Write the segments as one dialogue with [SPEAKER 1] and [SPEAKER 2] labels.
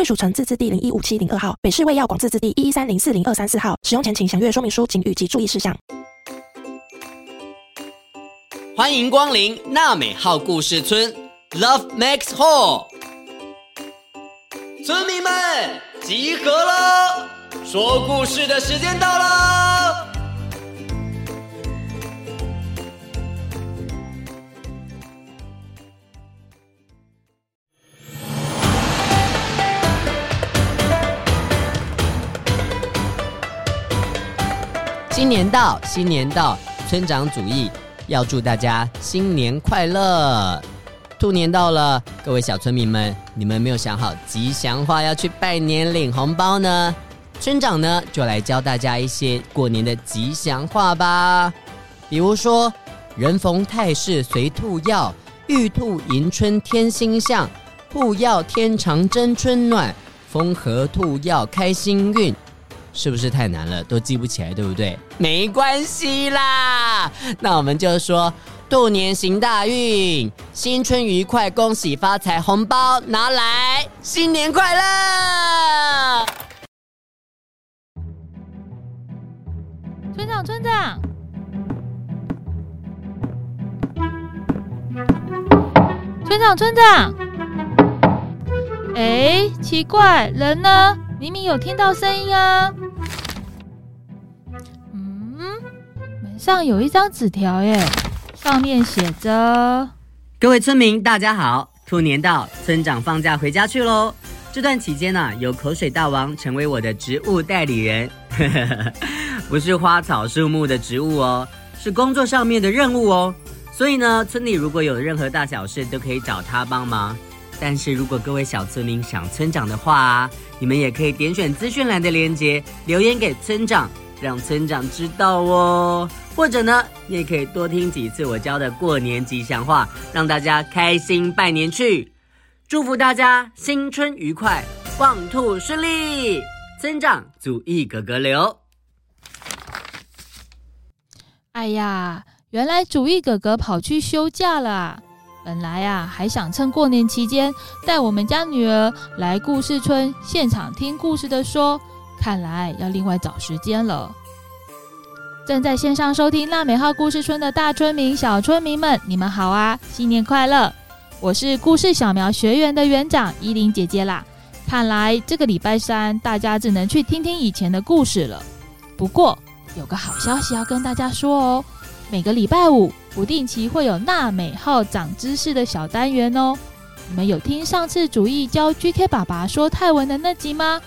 [SPEAKER 1] 归属城自治地零一五七零二号，北市卫药广自治地一一三零四零二三四号。使用前请详阅说明书、请及注意事项。
[SPEAKER 2] 欢迎光临娜美号故事村，Love Max Hall。村民们集合了，说故事的时间到了。新年到，新年到，村长祖义要祝大家新年快乐。兔年到了，各位小村民们，你们没有想好吉祥话要去拜年领红包呢？村长呢，就来教大家一些过年的吉祥话吧。比如说，人逢太岁随兔要，玉兔迎春添新象，兔要天长真春暖，风和兔要开新运。是不是太难了，都记不起来，对不对？没关系啦，那我们就说兔年行大运，新春愉快，恭喜发财，红包拿来，新年快乐！
[SPEAKER 3] 村长，村长，村长，村长，哎，奇怪，人呢？明明有听到声音啊！嗯，门上有一张纸条耶，上面写着：“
[SPEAKER 2] 各位村民，大家好，兔年到，村长放假回家去喽。这段期间呢、啊，由口水大王成为我的植物代理人，不是花草树木的植物哦，是工作上面的任务哦。所以呢，村里如果有任何大小事，都可以找他帮忙。”但是如果各位小村民想村长的话，你们也可以点选资讯栏的链接留言给村长，让村长知道哦。或者呢，你也可以多听几次我教的过年吉祥话，让大家开心拜年去。祝福大家新春愉快，旺兔顺利。村长祖义哥哥留。
[SPEAKER 3] 哎呀，原来祖义哥哥跑去休假了。本来啊，还想趁过年期间带我们家女儿来故事村现场听故事的说，看来要另外找时间了。正在线上收听娜美号故事村的大村民、小村民们，你们好啊，新年快乐！我是故事小苗学园的园长依琳姐姐啦。看来这个礼拜三大家只能去听听以前的故事了。不过有个好消息要跟大家说哦，每个礼拜五。不定期会有娜美号长知识的小单元哦。你们有听上次主义教 GK 爸爸说泰文的那集吗？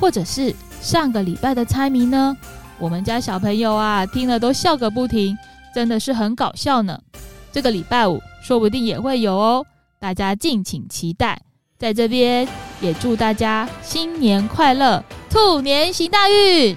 [SPEAKER 3] 或者是上个礼拜的猜谜呢？我们家小朋友啊，听了都笑个不停，真的是很搞笑呢。这个礼拜五说不定也会有哦，大家敬请期待。在这边也祝大家新年快乐，兔年行大运。